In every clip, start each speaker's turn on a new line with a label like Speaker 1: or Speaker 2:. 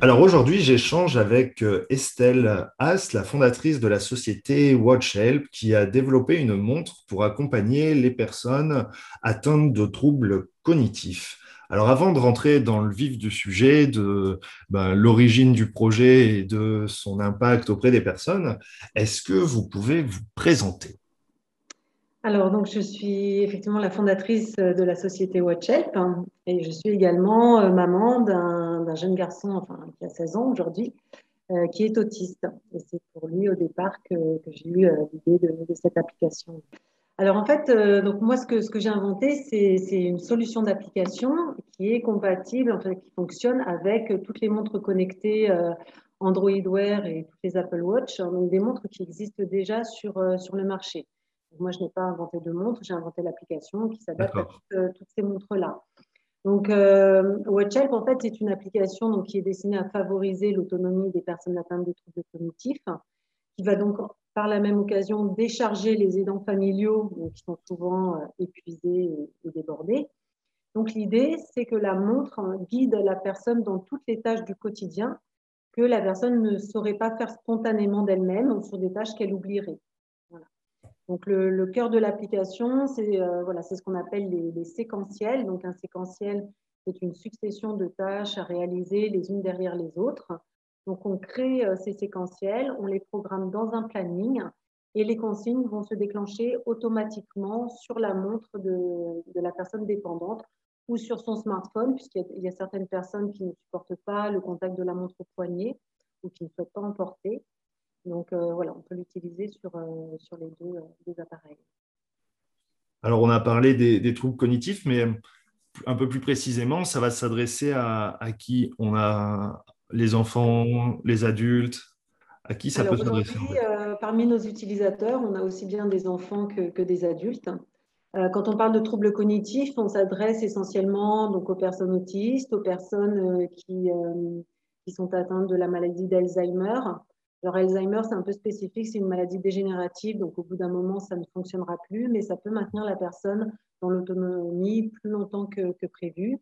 Speaker 1: Alors aujourd'hui, j'échange avec euh, Estelle Haas, la fondatrice de la société WatchHelp, qui a développé une montre pour accompagner les personnes atteintes de troubles cognitifs. Alors avant de rentrer dans le vif du sujet, de ben, l'origine du projet et de son impact auprès des personnes, est-ce que vous pouvez vous présenter?
Speaker 2: Alors, donc, je suis effectivement la fondatrice de la société WatchHelp hein, et je suis également euh, maman d'un jeune garçon enfin, qui a 16 ans aujourd'hui, euh, qui est autiste. Et c'est pour lui au départ que, j'ai eu euh, l'idée de, cette application. Alors, en fait, donc moi, ce que, ce que j'ai inventé, c'est une solution d'application qui est compatible, en fait, qui fonctionne avec toutes les montres connectées Android Wear et toutes les Apple Watch, hein, donc des montres qui existent déjà sur, sur le marché. Moi, je n'ai pas inventé de montre, j'ai inventé l'application qui s'adapte à euh, toutes, ces montres-là. Donc, euh, WatchHelp, en fait, c'est une application donc, qui est destinée à favoriser l'autonomie des personnes atteintes de troubles cognitifs, qui va donc, par la même occasion, décharger les aidants familiaux qui sont souvent euh, épuisés et, débordés. Donc, l'idée, c'est que la montre guide la personne dans toutes les tâches du quotidien que la personne ne saurait pas faire spontanément d'elle-même ou sur des tâches qu'elle oublierait. Donc, le, cœur de l'application, c'est euh, voilà, ce qu'on appelle les, séquentiels. Donc, un séquentiel, c'est une succession de tâches à réaliser les unes derrière les autres. Donc, on crée euh, ces séquentiels, on les programme dans un planning et les consignes vont se déclencher automatiquement sur la montre de, de la personne dépendante ou sur son smartphone, puisqu'il y, a certaines personnes qui ne supportent pas le contact de la montre au poignet ou qui ne souhaitent pas emporter. Donc euh, voilà, on peut l'utiliser sur, euh, sur les euh, deux, appareils.
Speaker 1: Alors on a parlé des, troubles cognitifs, mais un peu plus précisément, ça va s'adresser à, qui On a les enfants, les adultes À qui ça peut s'adresser
Speaker 2: Parmi nos utilisateurs, on a aussi bien des enfants que, des adultes. quand on parle de troubles cognitifs, on s'adresse essentiellement donc, aux personnes autistes, aux personnes qui, qui sont atteintes de la maladie d'Alzheimer, alors, Alzheimer, c'est un peu spécifique, c'est une maladie dégénérative, donc au bout d'un moment, ça ne fonctionnera plus, mais ça peut maintenir la personne dans l'autonomie plus longtemps que, prévu.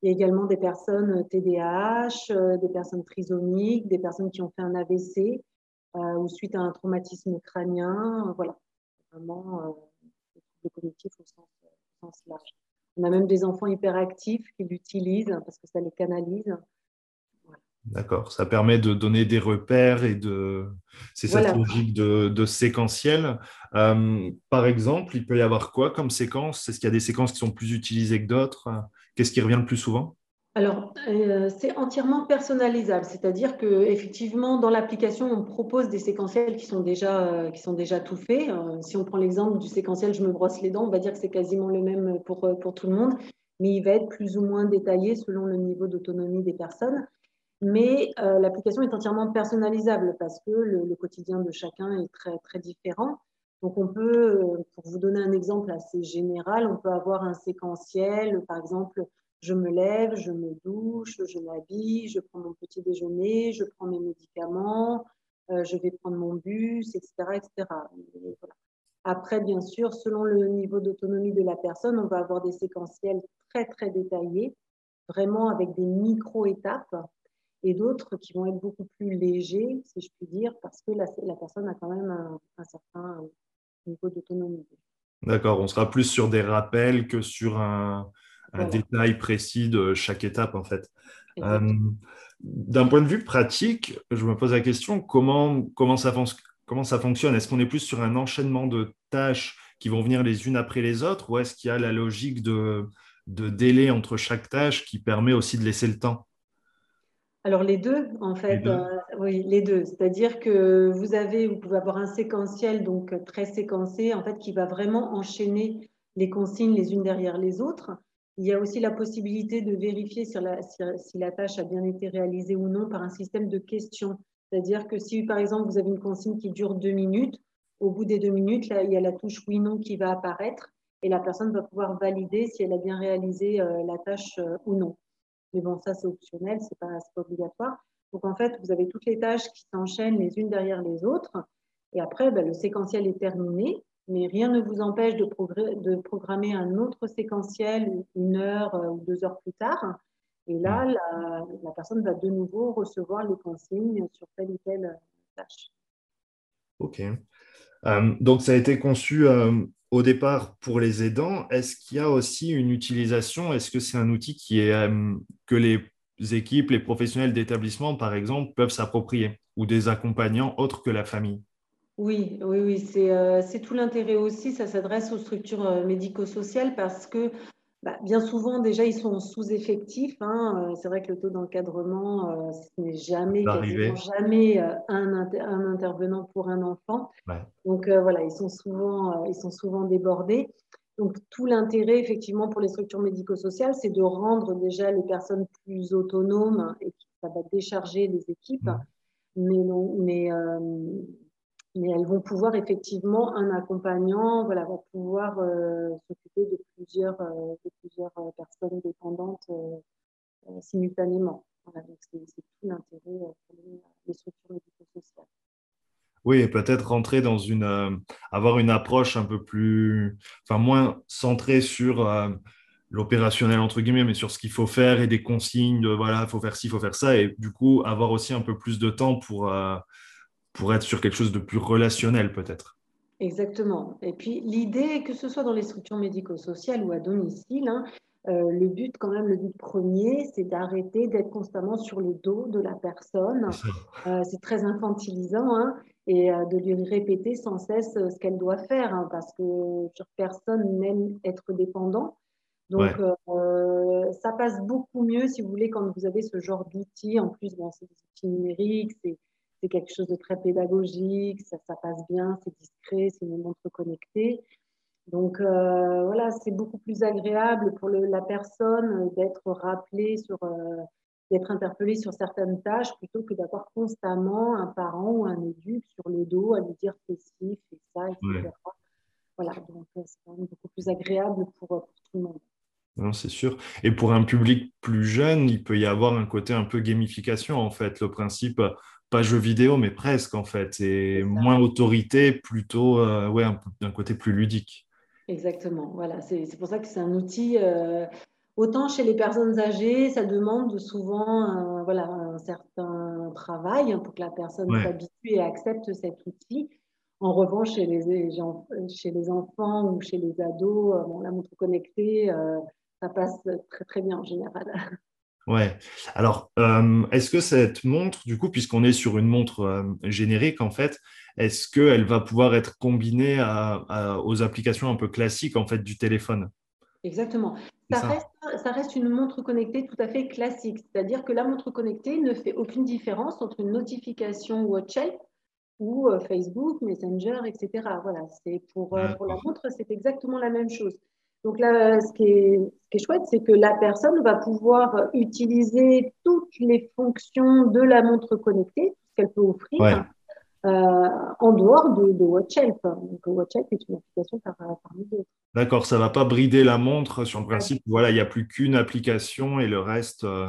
Speaker 2: Il y a également des personnes TDAH, euh, des personnes trisomiques, des personnes qui ont fait un AVC euh, ou suite à un traumatisme crânien. Voilà, vraiment euh, des au sens, au sens large. On a même des enfants hyperactifs qui l'utilisent parce que ça les canalise.
Speaker 1: D'accord, ça permet de donner des repères et de. C'est cette logique de, séquentiel. Euh, par exemple, il peut y avoir quoi comme séquence? Est-ce qu'il y a des séquences qui sont plus utilisées que d'autres? Qu'est-ce qui revient le plus souvent?
Speaker 2: Alors, euh, c'est entièrement personnalisable, c'est-à-dire que effectivement, dans l'application, on propose des séquentiels qui sont déjà, euh, qui sont déjà tout faits. si on prend l'exemple du séquentiel je me brosse les dents, on va dire que c'est quasiment le même pour, pour tout le monde, mais il va être plus ou moins détaillé selon le niveau d'autonomie des personnes mais euh, l'application est entièrement personnalisable parce que le, quotidien de chacun est très, très différent. Donc, on peut, euh, pour vous donner un exemple assez général, on peut avoir un séquentiel, par exemple, je me lève, je me douche, je m'habille, je prends mon petit déjeuner, je prends mes médicaments, euh, je vais prendre mon bus, etc. etc. Après, bien sûr, selon le niveau d'autonomie de la personne, on va avoir des séquentiels très, très détaillés, vraiment avec des micro-étapes et d'autres qui vont être beaucoup plus légers, si je puis dire, parce que la, personne a quand même un, certain niveau d'autonomie.
Speaker 1: D'accord, on sera plus sur des rappels que sur un, détail précis de chaque étape, en fait. Euh, d'un point de vue pratique, je me pose la question, comment, comment, ça, comment ça fonctionne? Est-ce qu'on est plus sur un enchaînement de tâches qui vont venir les unes après les autres, ou est-ce qu'il y a la logique de, de délai entre chaque tâche qui permet aussi de laisser le temps?
Speaker 2: Alors les deux, en fait, euh, oui, les deux. C'est-à-dire que vous avez, vous pouvez avoir un séquentiel donc très séquencé, en fait, qui va vraiment enchaîner les consignes les unes derrière les autres. Il y a aussi la possibilité de vérifier si la, si la tâche a bien été réalisée ou non par un système de questions. C'est-à-dire que si, par exemple, vous avez une consigne qui dure deux minutes, au bout des deux minutes, là, il y a la touche oui/non qui va apparaître et la personne va pouvoir valider si elle a bien réalisé euh, la tâche euh, ou non. Mais bon, ça, c'est optionnel, ce n'est pas, pas, obligatoire. Donc, en fait, vous avez toutes les tâches qui s'enchaînent les unes derrière les autres. Et après, ben, le séquentiel est terminé, mais rien ne vous empêche de, de programmer un autre séquentiel une heure euh, ou deux heures plus tard. Et là, mm. la, la, personne va de nouveau recevoir les consignes sur telle ou telle tâche.
Speaker 1: OK. donc, ça a été conçu au départ pour les aidants, est-ce qu'il y a aussi une utilisation? Est-ce que c'est un outil qui est, euh, que les équipes, les professionnels d'établissement, par exemple, peuvent s'approprier ou des accompagnants autres que la famille?
Speaker 2: Oui, oui, oui, c'est euh, tout l'intérêt aussi. Ça s'adresse aux structures euh, médico-sociales parce que bah, bien souvent, déjà, ils sont sous-effectifs. Hein. Euh, c'est vrai que le taux d'encadrement, euh, ce n'est jamais, jamais euh, un, un, intervenant pour un enfant. Donc voilà, ils sont, souvent, ils sont souvent débordés. Donc tout l'intérêt, effectivement, pour les structures médico-sociales, c'est de rendre déjà les personnes plus autonomes et ça va décharger les équipes. Mais, non, mais mais elles vont pouvoir effectivement, un accompagnant voilà, va pouvoir euh, s'occuper de plusieurs, euh, de plusieurs euh, personnes dépendantes simultanément. C'est tout l'intérêt pour les, structures médico-sociales.
Speaker 1: Oui, et peut-être rentrer dans une, avoir une approche un peu plus, enfin moins centrée sur l'opérationnel entre guillemets, mais sur ce qu'il faut faire et des consignes de voilà, il faut faire ci, il faut faire ça, et du coup avoir aussi un peu plus de temps pour pour être sur quelque chose de plus relationnel peut-être.
Speaker 2: Exactement. Et puis l'idée, que ce soit dans les structures médico-sociales ou à domicile, hein, euh, le but quand même, le but premier, c'est d'arrêter d'être constamment sur le dos de la personne. Euh, c'est très infantilisant hein, et euh, de lui répéter sans cesse ce qu'elle doit faire hein, parce que personne n'aime être dépendant. Donc, ça passe beaucoup mieux, si vous voulez, quand vous avez ce genre d'outils. En plus, bon, c'est des outils numériques, c'est c'est quelque chose de très pédagogique, ça, ça passe bien, c'est discret, c'est une montre connectée. Donc euh, voilà, c'est beaucoup plus agréable pour la personne d'être rappelée sur, euh, d'être interpellée sur certaines tâches plutôt que d'avoir constamment un parent ou un éduc sur le dos à lui dire fais ci, fais ça, etc. Voilà, donc euh, c'est quand même beaucoup plus agréable pour, pour tout le monde.
Speaker 1: Non, c'est sûr. Et pour un public plus jeune, il peut y avoir un côté un peu gamification, en fait. Le principe, pas jeu vidéo, mais presque en fait, et moins autorité, plutôt euh, ouais, d'un côté plus ludique.
Speaker 2: Exactement, voilà, c'est pour ça que c'est un outil. Euh, autant chez les personnes âgées, ça demande souvent un, voilà, un certain travail pour que la personne s'habitue et accepte cet outil. En revanche, chez les, chez les enfants ou chez les ados, euh, bon, la montre connectée, ça passe très très bien en général.
Speaker 1: Ouais. Alors, euh, est-ce que cette montre, du coup, puisqu'on est sur une montre euh, générique, en fait, est-ce qu'elle va pouvoir être combinée aux applications un peu classiques, en fait, du téléphone?
Speaker 2: Exactement. Ça, Reste, une montre connectée tout à fait classique. C'est-à-dire que la montre connectée ne fait aucune différence entre une notification WhatsApp ou euh, Facebook, Messenger, etc. Voilà, c'est pour, pour la montre, c'est exactement la même chose. Donc là, ce qui est, chouette, c'est que la personne va pouvoir utiliser toutes les fonctions de la montre connectée, qu'elle peut offrir, euh, en dehors de, de WatchHelp. Donc WatchHelp est une application par, parmi d'autres.
Speaker 1: D'accord, ça ne va pas brider la montre sur le principe, voilà, il n'y a plus qu'une application et le reste. Euh,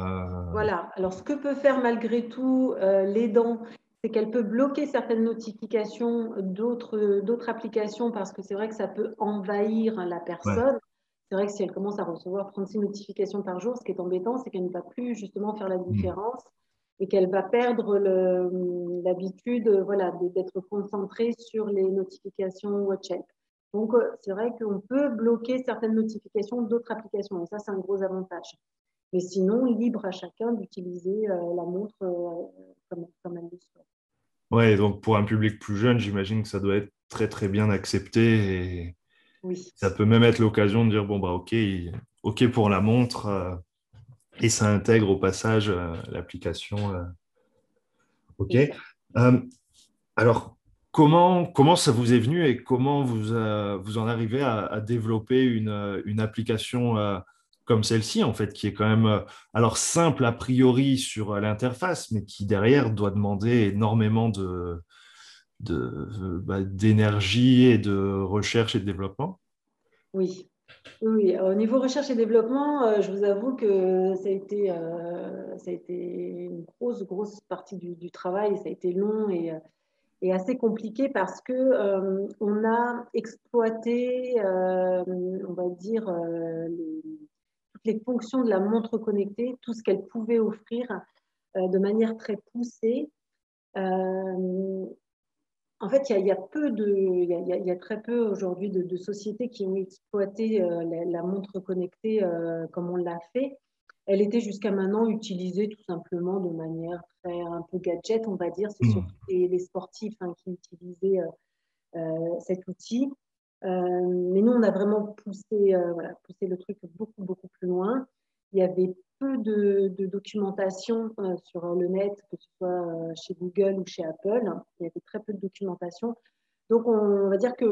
Speaker 2: voilà, alors ce que peut faire malgré tout euh, l'aidant, c'est qu'elle peut bloquer certaines notifications d'autres applications parce que c'est vrai que ça peut envahir la personne. C'est vrai que si elle commence à recevoir 36 notifications par jour, ce qui est embêtant, c'est qu'elle ne va plus justement faire la mmh. différence et qu'elle va perdre l'habitude voilà, d'être concentrée sur les notifications WhatsApp. Donc, euh, c'est vrai qu'on peut bloquer certaines notifications d'autres applications et ça, c'est un gros avantage. Mais sinon, libre à chacun d'utiliser euh, la montre euh, comme, comme, elle le souhaite.
Speaker 1: Ouais, donc pour un public plus jeune, j'imagine que ça doit être très très bien accepté et oui. ça peut même être l'occasion de dire bon bah ok, ok pour la montre euh, et ça intègre au passage l'application. ok. alors comment comment ça vous est venu et comment vous vous en arrivez à, à développer une, une application comme celle-ci, en fait, qui est quand même euh, alors simple a priori sur l'interface, mais qui derrière doit demander énormément de, bah, d'énergie et de recherche et de développement
Speaker 2: Oui. Oui, au niveau recherche et développement, euh, je vous avoue que ça a été, euh, ça a été une grosse, grosse partie du, travail. Ça a été long et, et assez compliqué parce que on a exploité, on va dire, les, les fonctions de la montre connectée, tout ce qu'elle pouvait offrir euh, de manière très poussée. Euh, en fait, il y, a peu de, il y, a, très peu aujourd'hui de, sociétés qui ont exploité euh, la, montre connectée comme on l'a fait. Elle était jusqu'à maintenant utilisée tout simplement de manière très un peu gadget, on va dire. C'est surtout les, sportifs hein, qui utilisaient cet outil. Euh, mais nous, on a vraiment poussé, euh, voilà, poussé le truc beaucoup, beaucoup plus loin. Il y avait peu de, documentation euh, sur le net, que ce soit chez Google ou chez Apple. Il y avait très peu de documentation. Donc, on, va dire que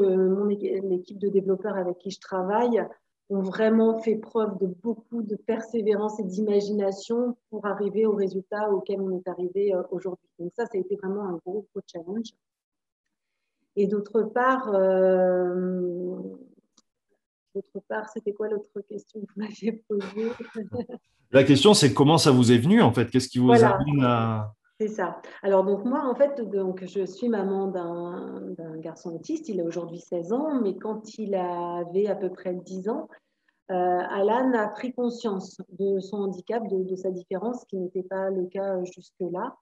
Speaker 2: l'équipe de développeurs avec qui je travaille ont vraiment fait preuve de beaucoup de persévérance et d'imagination pour arriver au résultat auquel on est arrivé aujourd'hui. Donc ça, ça a été vraiment un gros, gros challenge. Et d'autre part, euh, d'autre part, c'était quoi l'autre question que vous m'aviez posée?
Speaker 1: La question, c'est comment ça vous est venu en fait? Qu'est-ce qui vous a amène à
Speaker 2: c'est ça. Alors, donc, moi, en fait, donc, je suis maman d'un garçon autiste. Il a aujourd'hui 16 ans, mais quand il avait à peu près 10 ans, euh, Alan a pris conscience de son handicap, de, sa différence, qui n'était pas le cas jusque-là.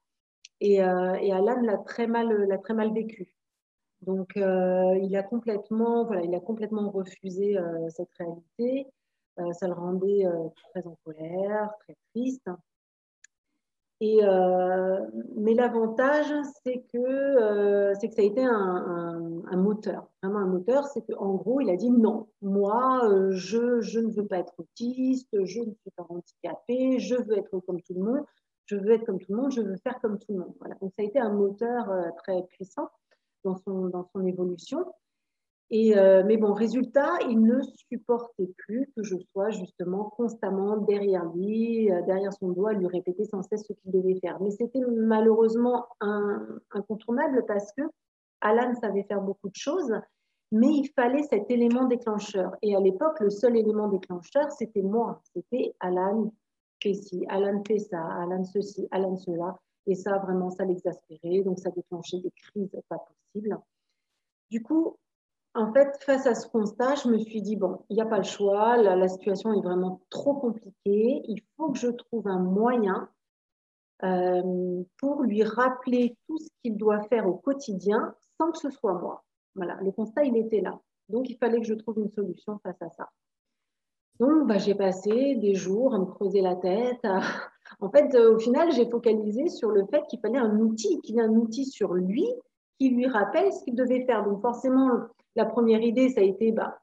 Speaker 2: Et, euh, et, Alan l'a très, mal, très mal vécu. Donc, euh, il, a complètement, voilà, il a complètement refusé euh, cette réalité. Euh, ça le rendait très en colère, très triste. Et, mais l'avantage, c'est que, que ça a été un, un, moteur, vraiment un moteur. C'est qu'en gros, il a dit non, moi, je, je, ne veux pas être autiste, je ne suis pas handicapé, je veux être comme tout le monde, je veux être comme tout le monde, je veux faire comme tout le monde. Voilà. Donc, ça a été un moteur très puissant dans son, évolution. Et, euh, mais bon, résultat, il ne supportait plus que je sois justement constamment derrière lui, euh, derrière son doigt, lui répéter sans cesse ce qu'il devait faire. Mais c'était malheureusement incontournable parce que Alan savait faire beaucoup de choses, mais il fallait cet élément déclencheur. Et à l'époque, le seul élément déclencheur, c'était moi. C'était Alan fait ci, Alan fait ça, Alan ceci, Alan cela. Et ça, vraiment, ça l'exaspérait. Donc, ça déclenchait des crises pas possibles. Du coup, en fait, face à ce constat, je me suis dit, bon, il n'y a pas le choix. La, situation est vraiment trop compliquée. Il faut que je trouve un moyen euh, pour lui rappeler tout ce qu'il doit faire au quotidien sans que ce soit moi. Voilà, le constat, il était là. Donc, il fallait que je trouve une solution face à ça. Donc, bah, j'ai passé des jours à me creuser la tête, à, en fait, euh, au final, j'ai focalisé sur le fait qu'il fallait un outil, qu'il ait un outil sur lui qui lui rappelle ce qu'il devait faire. Donc, forcément, la première idée, ça a été bah,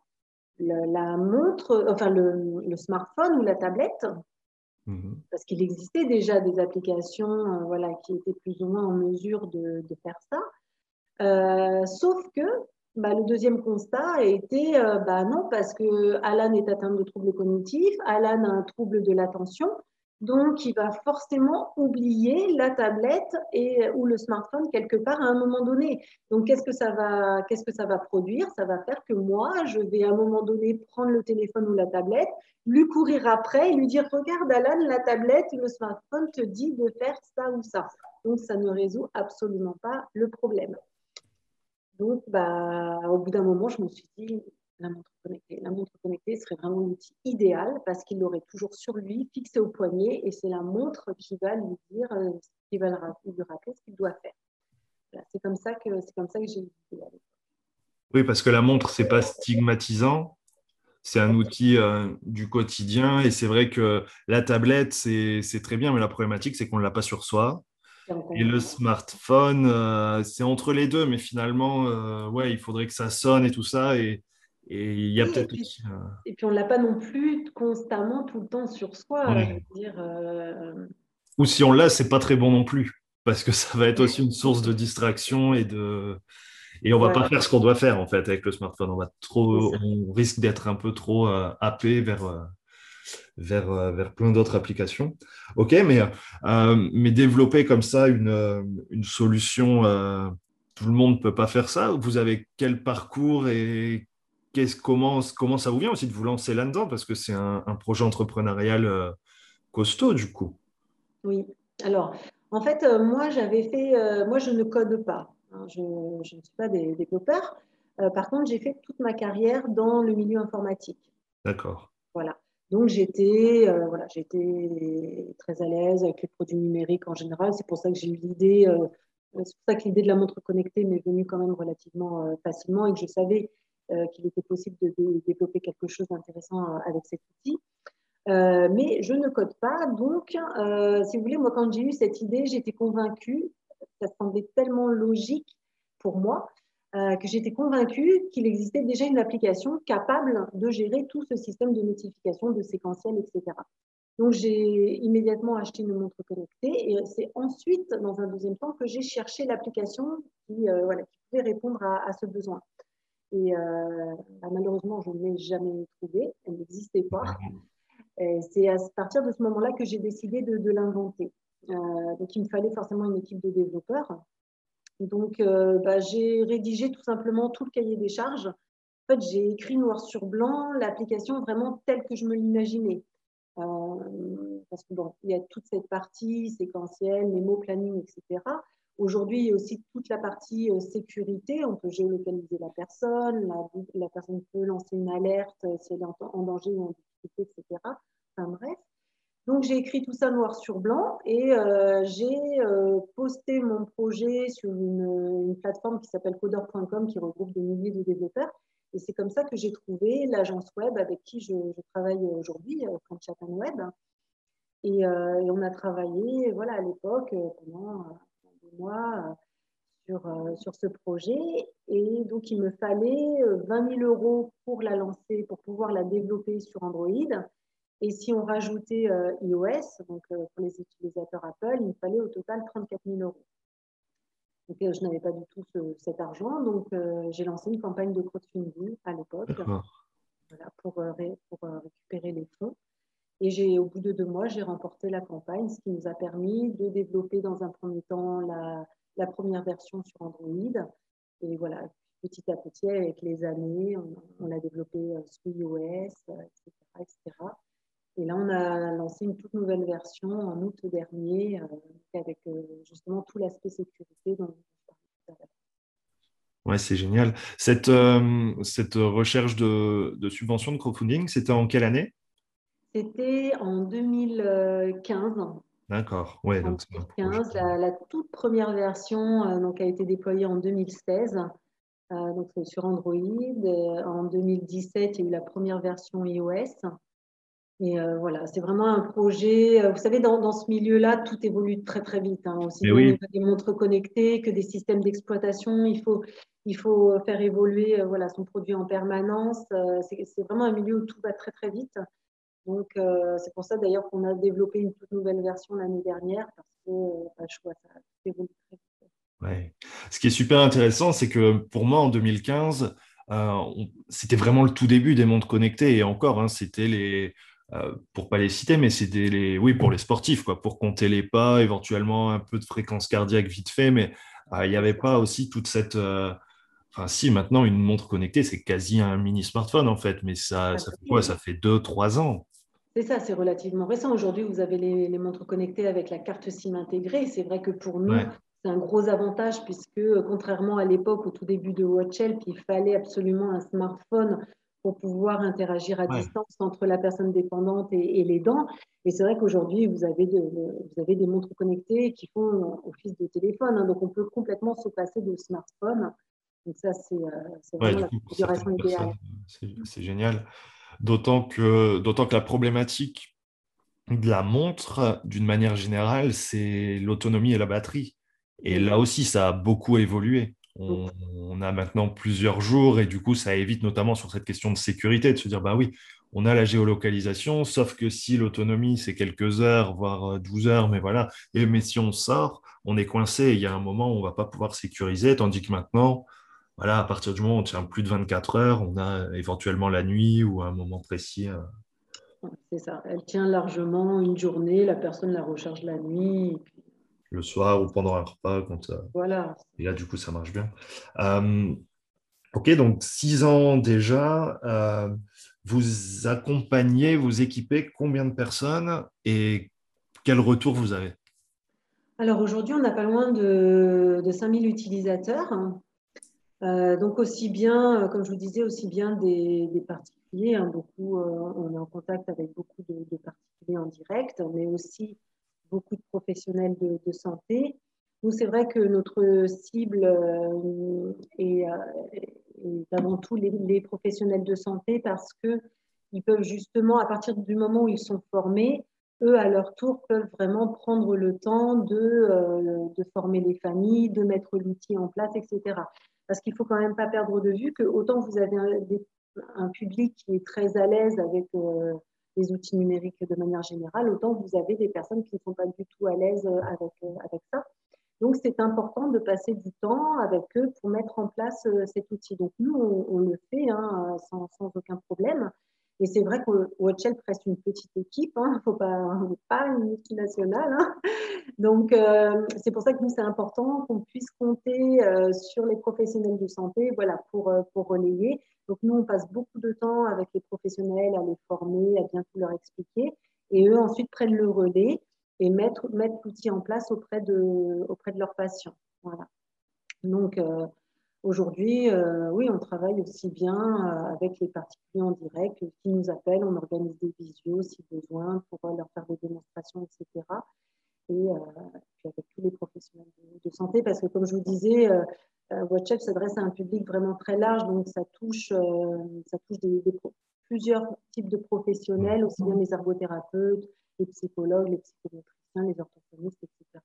Speaker 2: la, montre, enfin le, smartphone ou la tablette, mhm. parce qu'il existait déjà des applications euh, voilà, qui étaient plus ou moins en mesure de, faire ça. Euh, sauf que bah, le deuxième constat a été bah, non, parce que Alan est atteint de troubles cognitifs, Alan a un trouble de l'attention, donc, il va forcément oublier la tablette et, ou le smartphone quelque part à un moment donné. Donc, qu'est-ce que ça va, qu'est-ce que ça va produire? Ça va faire que moi, je vais à un moment donné prendre le téléphone ou la tablette, lui courir après et lui dire Regarde, Alan, la tablette et le smartphone te dit de faire ça ou ça. Donc, ça ne résout absolument pas le problème. Donc, bah, au bout d'un moment, je me suis dit la montre connectée. La montre connectée serait vraiment l'outil idéal parce qu'il l'aurait toujours sur lui, fixé au poignet, et c'est la montre qui va lui dire, euh, qui va lui rappeler ce qu'il doit faire. c'est comme ça que c'est comme ça que j'ai
Speaker 1: Oui, parce que la montre, c'est pas stigmatisant. C'est un outil euh, du quotidien et c'est vrai que la tablette, c'est très bien, mais la problématique, c'est qu'on ne l'a pas sur soi. Et le smartphone, euh, c'est entre les deux, mais finalement, ouais, il faudrait que ça sonne et tout ça. Et, et il y a peut-être aussi.
Speaker 2: Et puis on ne l'a pas non plus constamment tout le temps sur soi. Dire, euh,
Speaker 1: Ou si on l'a, c'est pas très bon non plus, parce que ça va être aussi une source de distraction et de. Et on va pas faire ce qu'on doit faire en fait avec le smartphone. On va trop, on risque d'être un peu trop euh, happé vers euh, vers, vers plein d'autres applications. OK, mais, mais développer comme ça une, une solution, tout le monde ne peut pas faire ça. Vous avez quel parcours et comment, comment ça vous vient aussi de vous lancer là-dedans? Parce que c'est un, projet entrepreneurial euh, costaud, du coup.
Speaker 2: Oui. Alors, en fait, euh, moi, j'avais fait. Euh, moi, je ne code pas. Hein. je, ne suis pas des, développeur. par contre, j'ai fait toute ma carrière dans le milieu informatique.
Speaker 1: D'accord.
Speaker 2: Voilà. Donc, j'étais voilà, j'étais très à l'aise avec les produits numériques en général. C'est pour ça que j'ai eu l'idée. c'est pour ça que l'idée de la montre connectée m'est venue quand même relativement facilement et que je savais euh, qu'il était possible de, développer quelque chose d'intéressant euh, avec cet outil. Euh, mais je ne code pas. Donc, si vous voulez, moi, quand j'ai eu cette idée, j'étais convaincue, ça semblait tellement logique pour moi, que j'étais convaincue qu'il existait déjà une application capable de gérer tout ce système de notification, de séquentiel, etc. Donc, j'ai immédiatement acheté une montre connectée et c'est ensuite, dans un deuxième temps, que j'ai cherché l'application qui, voilà, qui, pouvait répondre à ce besoin. Et euh, bah, malheureusement, je ne l'ai jamais trouvée. Elle n'existait pas. C'est à partir de ce moment-là que j'ai décidé de, l'inventer. Euh, donc, il me fallait forcément une équipe de développeurs. Donc, euh, bah, j'ai rédigé tout simplement tout le cahier des charges. En fait, j'ai écrit noir sur blanc l'application vraiment telle que je me l'imaginais. parce que bon, il y a toute cette partie séquentielle, mémo, planning, etc. Aujourd'hui, il y a aussi toute la partie euh, sécurité. On peut géolocaliser la personne, la, personne peut lancer une alerte euh, si elle est en, danger ou en difficulté, etc. Enfin bref. Donc, j'ai écrit tout ça noir sur blanc et euh, j'ai posté mon projet sur une, plateforme qui s'appelle coder.com qui regroupe des milliers de développeurs. Et c'est comme ça que j'ai trouvé l'agence web avec qui je, travaille aujourd'hui, French Web. Et, on a travaillé voilà, à l'époque pendant moi euh, sur, euh, sur ce projet. Et donc, il me fallait 20 euh, 000 euros pour la lancer, pour pouvoir la développer sur Android. Et si on rajoutait iOS, donc pour les utilisateurs Apple, il me fallait au total 34 000 euros. Donc, je n'avais pas du tout cet argent, donc j'ai lancé une campagne de crowdfunding à l'époque voilà, pour, pour récupérer les fonds. Et au bout de deux mois, j'ai remporté la campagne, ce qui nous a permis de développer dans un premier temps la, la première version sur Android. Et voilà, petit à petit, avec les années, on, a développé euh, sous iOS, etc., etc. Et là, on a lancé une toute nouvelle version en août dernier, euh, avec euh, justement tout l'aspect sécurité dont je parlais
Speaker 1: Ouais, c'est génial. Cette, cette recherche de, de subvention de crowdfunding, c'était en quelle année?
Speaker 2: C'était en 2015.
Speaker 1: D'accord, ouais.
Speaker 2: Donc 2015, la, toute première version euh, donc, a été déployée en 2016, euh, donc sur Android. en 2017, il y a eu la première version iOS. Et euh, voilà, c'est vraiment un projet. Vous savez, dans, ce milieu-là, tout évolue très très vite. Hein. Aussi bien des montres connectées que des systèmes d'exploitation. Il faut, il faut faire évoluer voilà, son produit en permanence. c'est vraiment un milieu où tout va très très vite. Donc, euh, c'est pour ça d'ailleurs qu'on a développé une toute nouvelle version l'année dernière, parce que euh, je vois, ça évolue très vite.
Speaker 1: Ouais. Ce qui est super intéressant, c'est que pour moi, en 2015, euh, c'était vraiment le tout début des montres connectées. Et encore, hein, c'était les, euh, pour pas les citer, mais c'était les, oui, pour les sportifs, quoi, pour compter les pas, éventuellement un peu de fréquence cardiaque vite fait, mais il n'y avait pas aussi toute cette, Enfin, si, maintenant, une montre connectée, c'est quasi un mini smartphone, en fait. Mais ça, ça fait quoi? Ça fait 2-3 ans.
Speaker 2: C'est ça, c'est relativement récent. Aujourd'hui, vous avez les, montres connectées avec la carte SIM intégrée. C'est vrai que pour nous, c'est un gros avantage puisque, euh, contrairement à l'époque, au tout début de WatchHelp, il fallait absolument un smartphone pour pouvoir interagir à distance entre la personne dépendante et, les dents. Et c'est vrai qu'aujourd'hui, vous, avez vous avez des montres connectées qui font office de téléphone. Hein. donc, on peut complètement se passer de smartphone. Donc, ça, c'est euh, vraiment la configuration idéale.
Speaker 1: C'est génial. D'autant que, d'autant que la problématique de la montre, d'une manière générale, c'est l'autonomie et la batterie. Et là aussi, ça a beaucoup évolué. On, a maintenant plusieurs jours et du coup, ça évite notamment sur cette question de sécurité de se dire, bah oui, on a la géolocalisation, sauf que si l'autonomie, c'est quelques heures, voire 12 heures, mais voilà, et, mais si on sort, on est coincé. Il y a un moment où on va pas pouvoir sécuriser, tandis que maintenant, voilà, à partir du moment où on tient plus de 24 heures, on a éventuellement la nuit ou un moment précis. Euh.
Speaker 2: c'est ça. Elle tient largement une journée, la personne la recharge la nuit.
Speaker 1: Le soir ou pendant un repas. Quand,
Speaker 2: Voilà.
Speaker 1: Et là, du coup, ça marche bien. ok, donc six ans déjà. vous accompagnez, vous équipez combien de personnes et quel retour vous avez?
Speaker 2: Alors aujourd'hui, on n'a pas loin de, de 5000 utilisateurs. Euh, donc aussi bien, euh, comme je vous disais, aussi bien des, particuliers, hein, beaucoup, euh, on est en contact avec beaucoup de, particuliers en direct, mais aussi beaucoup de professionnels de, santé. Nous, c'est vrai que notre cible est, avant tout les, professionnels de santé parce qu'ils peuvent justement, à partir du moment où ils sont formés, eux, à leur tour, peuvent vraiment prendre le temps de, de former les familles, de mettre l'outil en place, etc. Parce qu'il ne faut quand même pas perdre de vue que autant vous avez un, public qui est très à l'aise avec euh, les outils numériques de manière générale, autant vous avez des personnes qui ne sont pas du tout à l'aise euh, avec, euh, avec ça. Donc, c'est important de passer du temps avec eux pour mettre en place cet outil. Donc, nous, on, le fait hein, sans, aucun problème. Et c'est vrai que Watchel reste une petite équipe, hein, faut pas, pas une multinationale. Hein. Donc, euh, c'est pour ça que nous, c'est important qu'on puisse compter euh, sur les professionnels de santé voilà, pour, euh, pour relayer. Donc, nous, on passe beaucoup de temps avec les professionnels à les former, à bien tout leur expliquer. Et eux, ensuite, prennent le relais et mettre, mettre l'outil en place auprès de, auprès de leurs patients. Voilà. Donc, Aujourd'hui, euh, oui, on travaille aussi bien euh, avec les particuliers en direct qui nous appellent, on organise des visios si besoin pour euh, leur faire des démonstrations, etc. Et puis avec tous les professionnels de, santé, parce que comme je vous disais, WhatsApp s'adresse à un public vraiment très large, donc ça touche, ça touche plusieurs types de professionnels, aussi bien les ergothérapeutes, les psychologues, les psychométriciens, les orthophonistes, etc.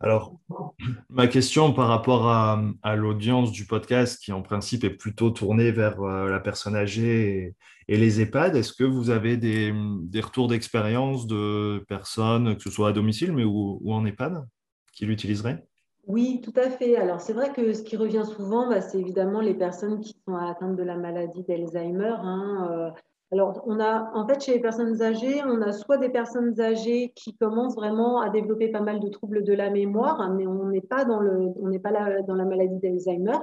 Speaker 1: Alors, ma question par rapport à, l'audience du podcast, qui en principe est plutôt tournée vers euh, la personne âgée et, les EHPAD, est-ce que vous avez des, retours d'expérience de personnes, que ce soit à domicile mais ou, en EHPAD, qui l'utiliseraient?
Speaker 2: Oui, tout à fait. Alors, c'est vrai que ce qui revient souvent, bah, c'est évidemment les personnes qui sont atteintes de la maladie d'Alzheimer. Hein, euh, alors, on a, en fait, chez les personnes âgées, on a soit des personnes âgées qui commencent vraiment à développer pas mal de troubles de la mémoire, mais on n'est pas dans le, on pas là dans la maladie d'Alzheimer.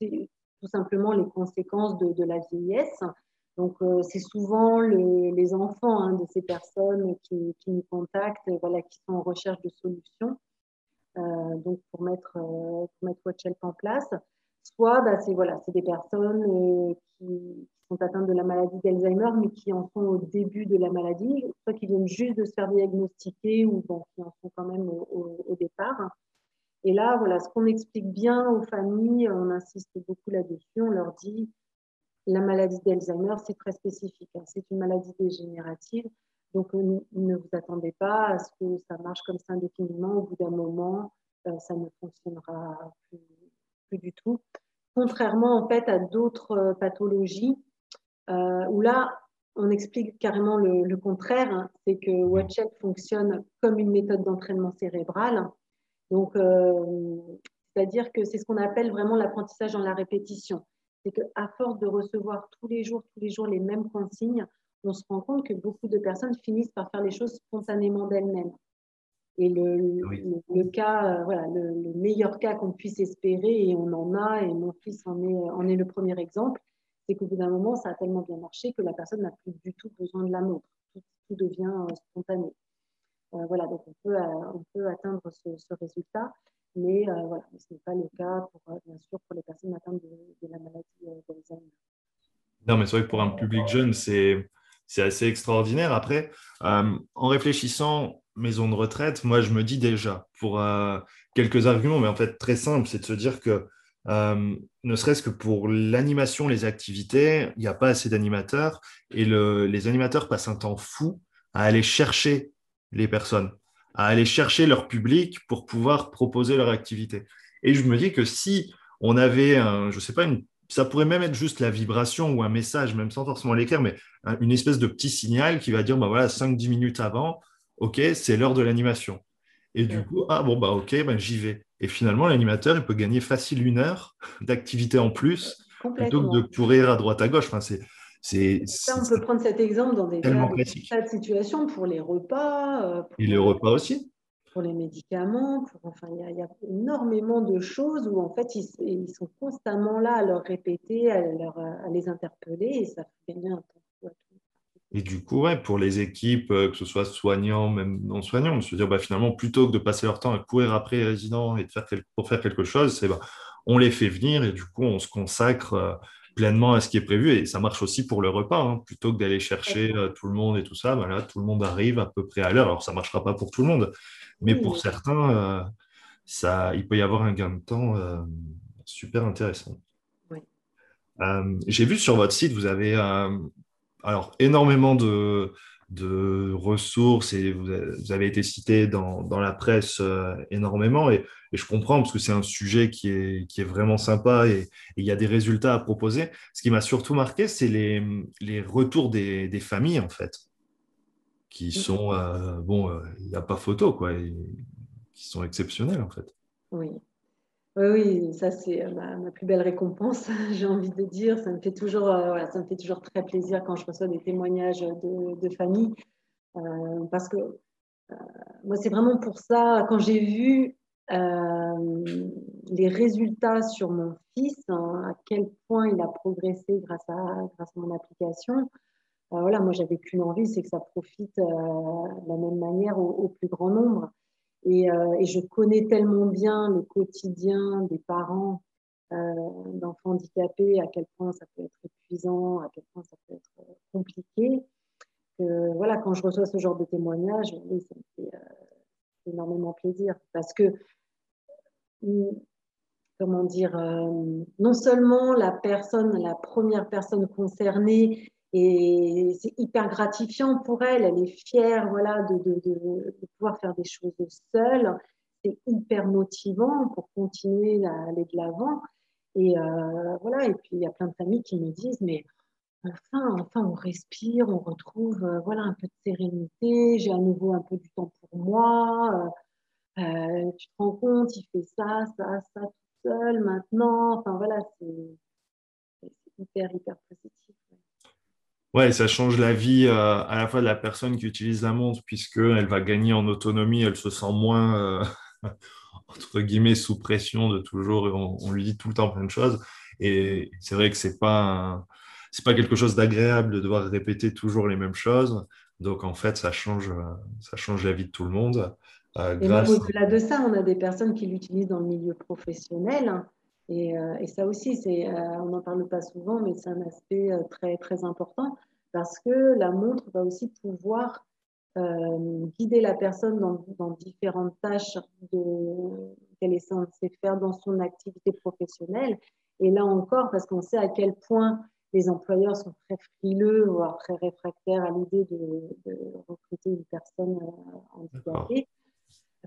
Speaker 2: C'est tout simplement les conséquences de, la vieillesse. Donc, euh, c'est souvent les enfants hein, de ces personnes qui, nous contactent, voilà, qui sont en recherche de solutions. Euh, donc, pour mettre, euh, WatchHelp en place. Soit, bah, c'est voilà, des personnes qui, atteintes de la maladie d'Alzheimer, mais qui en sont au début de la maladie, soit qui viennent juste de se faire diagnostiquer ou qui en sont quand même au, départ. Et là, voilà, ce qu'on explique bien aux familles, on insiste beaucoup là-dessus, on leur dit la maladie d'Alzheimer, c'est très spécifique, hein. c'est une maladie dégénérative. Donc, ne vous attendez pas à ce que ça marche comme ça indéfiniment. Au bout d'un moment, euh, ça ne fonctionnera plus, plus, du tout. Contrairement en fait à d'autres euh, pathologies euh, où là, on explique carrément le, contraire, hein. c'est que WatchHelp fonctionne comme une méthode d'entraînement cérébral. Donc, euh, c'est-à-dire que c'est ce qu'on appelle vraiment l'apprentissage dans la répétition. C'est qu'à force de recevoir tous les jours, tous les jours les mêmes consignes, on se rend compte que beaucoup de personnes finissent par faire les choses spontanément d'elles-mêmes. Et le, cas, euh, voilà, le, meilleur cas qu'on puisse espérer, et on en a, et mon fils en est, en est le premier exemple, c'est qu'au bout d'un moment, ça a tellement bien marché que la personne n'a plus du tout besoin de la montre. Tout, devient euh, spontané. Euh, voilà, donc on peut, euh, on peut atteindre ce, résultat, mais voilà, ce n'est pas le cas, pour, bien sûr, pour les personnes atteintes de, la maladie d'Alzheimer.
Speaker 1: Non, mais c'est vrai que pour un public jeune, c'est c'est assez extraordinaire. Après, en réfléchissant maison de retraite, moi, je me dis déjà, pour quelques arguments, mais en fait très simple, c'est de se dire que euh, ne serait-ce que pour l'animation, les activités, il n'y a pas assez d'animateurs et les animateurs passent un temps fou à aller chercher les personnes, à aller chercher leur public pour pouvoir proposer leur activité. Et je me dis que si on avait, un, je sais pas, une, ça pourrait même être juste la vibration ou un message, même sans forcément l'écrire, mais une espèce de petit signal qui va dire, bah voilà, 5-10 minutes avant, OK, c'est l'heure de l'animation. Et du coup, ah bon, bah ok, ben, j'y vais. Et finalement, l'animateur, il peut gagner facile une heure d'activité en plus plutôt que de courir à droite à gauche. Enfin, C'est,
Speaker 2: on peut prendre cet exemple dans des
Speaker 1: tellement
Speaker 2: cas
Speaker 1: classique.
Speaker 2: de situations pour les repas. euh, pour
Speaker 1: Et les repas aussi
Speaker 2: pour les médicaments, pour, enfin, il y, a, il y, a énormément de choses où en fait ils, ils, sont constamment là à leur répéter, à, leur, à les interpeller et ça fait gagner un temps.
Speaker 1: Et du coup, ouais, pour les équipes, euh, que ce soit soignants, même non soignants, se dire bah, finalement, plutôt que de passer leur temps à courir après les résidents et de faire pour faire quelque chose, c'est bah, on les fait venir et du coup, on se consacre euh, pleinement à ce qui est prévu. Et ça marche aussi pour le repas, hein. plutôt que d'aller chercher euh, tout le monde et tout ça, bah, là, tout le monde arrive à peu près à l'heure. Alors, ça ne marchera pas pour tout le monde, mais pour certains, euh, ça, il peut y avoir un gain de temps euh, super intéressant.
Speaker 2: Oui.
Speaker 1: J'ai vu sur votre site, vous avez alors, énormément de, de, ressources et vous avez, été cité dans, dans, la presse énormément. Et, et, je comprends parce que c'est un sujet qui est, qui est vraiment sympa et, et, il y a des résultats à proposer. Ce qui m'a surtout marqué, c'est les, les, retours des, des, familles, en fait qui sont, euh, bon, il euh, n'y a pas photo, quoi, et, qui sont exceptionnels, en fait.
Speaker 2: Oui. Oui, oui, ça c'est ma, ma, plus belle récompense, j'ai envie de dire. Ça me fait toujours, euh, ça me fait toujours très plaisir quand je reçois des témoignages de, de famille, euh, parce que euh, moi c'est vraiment pour ça quand j'ai vu les résultats sur mon fils, hein, à quel point il a progressé grâce à, grâce à mon application. Euh, voilà, moi, j'avais qu'une envie, c'est que ça profite euh, de la même manière au plus grand nombre. Et, euh, et, je connais tellement bien le quotidien des parents d'enfants handicapés, à quel point ça peut être épuisant, à quel point ça peut être compliqué. Que, voilà, quand je reçois ce genre de témoignages, oui, ça me fait énormément plaisir. Parce que comment dire, euh, non seulement la personne, la première personne concernée et c'est hyper gratifiant pour elle. Elle est fière voilà, de, pouvoir faire des choses seule. C'est hyper motivant pour continuer à aller de l'avant. Et euh, voilà. Et puis il y a plein de familles qui me disent, mais enfin, enfin, on respire, on retrouve euh, voilà un peu de sérénité. J'ai à nouveau un peu du temps pour moi. Euh, tu te rends compte, il fait ça, ça, ça tout seul maintenant. Enfin voilà, c'est hyper hyper positif.
Speaker 1: Ouais, ça change la vie euh, à la fois de la personne qui utilise la montre, puisqu'elle va gagner en autonomie, elle se sent moins, euh, entre guillemets, sous pression de toujours, on, on, lui dit tout le temps plein de choses. Et c'est vrai que c'est pas, c'est pas quelque chose d'agréable de devoir répéter toujours les mêmes choses. Donc en fait, ça change, ça change la vie de tout le monde.
Speaker 2: Euh, et au-delà de ça, on a des personnes qui l'utilisent dans le milieu professionnel. Et, euh, et, ça aussi, c'est, euh, on n'en parle pas souvent, mais c'est un aspect euh, très, très important parce que la montre va aussi pouvoir euh, guider la personne dans, dans différentes tâches qu'elle est censée faire dans son activité professionnelle. Et là encore, parce qu'on sait à quel point les employeurs sont très frileux, voire très réfractaires à l'idée de, de, recruter une personne handicapée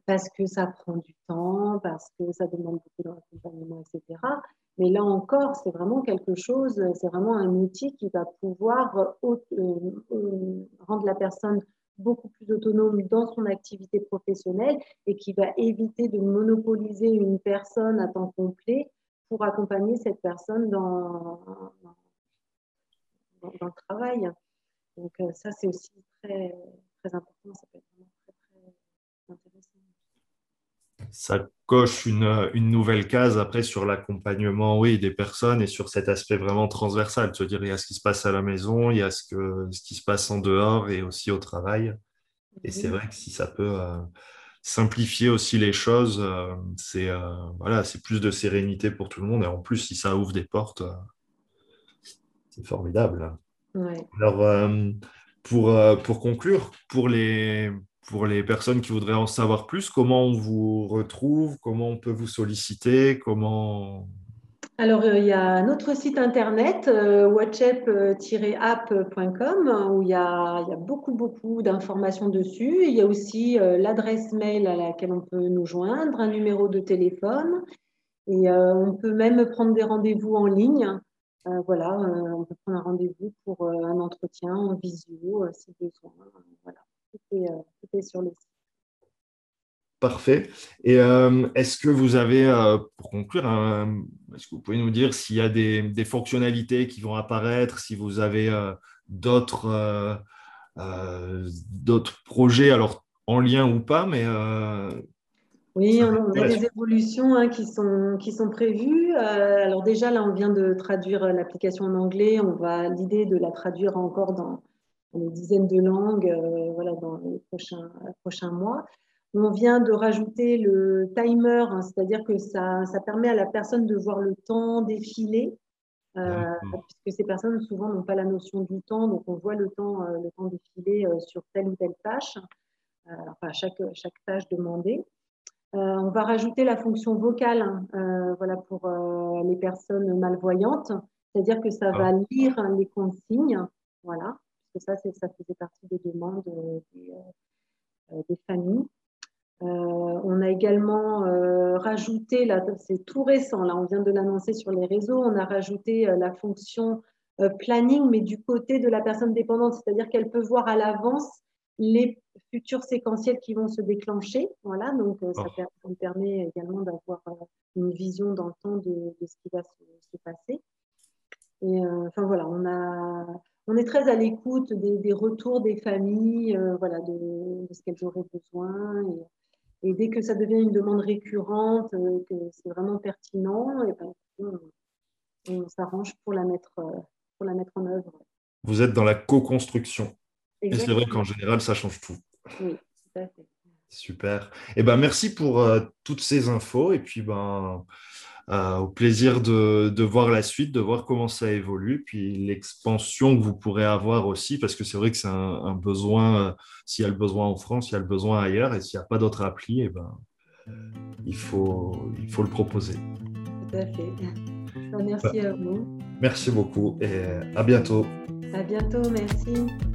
Speaker 2: parce que ça prend du temps, parce que ça demande beaucoup d'accompagnement, etc. Mais là encore, c'est vraiment quelque chose, c'est vraiment un outil qui va pouvoir euh, euh, rendre la personne beaucoup plus autonome dans son activité professionnelle et qui va éviter de monopoliser une personne à temps complet pour accompagner cette personne dans, le travail. Donc euh, ça, c'est aussi très, très important, ça peut être vraiment très intéressant
Speaker 1: ça coche une, une, nouvelle case après sur l'accompagnement oui, des personnes et sur cet aspect vraiment transversal. Se dire, il y a ce qui se passe à la maison, il y a ce, que, ce qui se passe en dehors et aussi au travail. Et c'est vrai que si ça peut euh, simplifier aussi les choses, euh, c'est euh, voilà, plus de sérénité pour tout le monde. Et en plus, si ça ouvre des portes, c'est formidable.
Speaker 2: Ouais.
Speaker 1: Alors, pour, pour conclure, pour les, pour les personnes qui voudraient en savoir plus, comment on vous retrouve, comment on peut vous solliciter, comment...
Speaker 2: Alors, euh, il y a notre site internet, euh, whatsapp-app.com, où il y, a, beaucoup, beaucoup d'informations dessus. Il y a aussi euh, l'adresse mail à laquelle on peut nous joindre, un numéro de téléphone, et on peut même prendre des rendez-vous en ligne. Voilà, on peut prendre un rendez-vous pour un entretien en visio, si besoin. Voilà. Tout est, tout est, sur le site.
Speaker 1: Parfait. Et euh, est-ce que vous avez, euh, pour conclure, est-ce que vous pouvez nous dire s'il y a des, fonctionnalités qui vont apparaître, si vous avez euh, d'autres d'autres projets, alors en lien ou pas, mais
Speaker 2: oui, on, a des évolutions hein, qui, sont, qui sont prévues. alors déjà, là, on vient de traduire l'application en anglais. On va l'idée de la traduire encore dans, une dizaine de langues voilà, dans les prochains, prochains mois. On vient de rajouter le timer, hein, c'est-à-dire que ça, ça, permet à la personne de voir le temps défiler, euh, puisque ces personnes souvent n'ont pas la notion du temps, donc on voit le temps, euh, le temps défiler euh, sur telle ou telle tâche, enfin chaque, chaque tâche demandée. on va rajouter la fonction vocale hein, voilà, pour les personnes malvoyantes, c'est-à-dire que ça va ah. lire les consignes, voilà, que ça, ça faisait partie des demandes des, des familles. Euh, on a également euh, rajouté, c'est tout récent, là, on vient de l'annoncer sur les réseaux, on a rajouté euh, la fonction planning, mais du côté de la personne dépendante, c'est-à-dire qu'elle peut voir à l'avance les futurs séquentiels qui vont se déclencher. Voilà, donc ça, oh. permet également d'avoir une vision dans le temps de, ce qui va se, passer. Et enfin voilà, on a, on est très à l'écoute des, retours des familles, voilà, de, de ce qu'elles auraient besoin. Et, et dès que ça devient une demande récurrente, euh, que c'est vraiment pertinent, et ben, on, s'arrange pour, la mettre, euh, pour la mettre en œuvre.
Speaker 1: Vous êtes dans la co-construction. Et c'est vrai qu'en général, ça change tout.
Speaker 2: Oui, tout à fait.
Speaker 1: Super. Eh ben, merci pour euh, toutes ces infos. Et puis, ben, euh, au plaisir de, voir la suite, de voir comment ça évolue, puis l'expansion que vous pourrez avoir aussi, parce que c'est vrai que c'est un, besoin, euh, s'il y a le besoin en France, il y a le besoin ailleurs, et s'il n'y a pas d'autre appli, et eh ben, il, faut, il faut le proposer.
Speaker 2: Tout à fait. Merci à vous.
Speaker 1: Merci beaucoup et à bientôt.
Speaker 2: À bientôt, merci.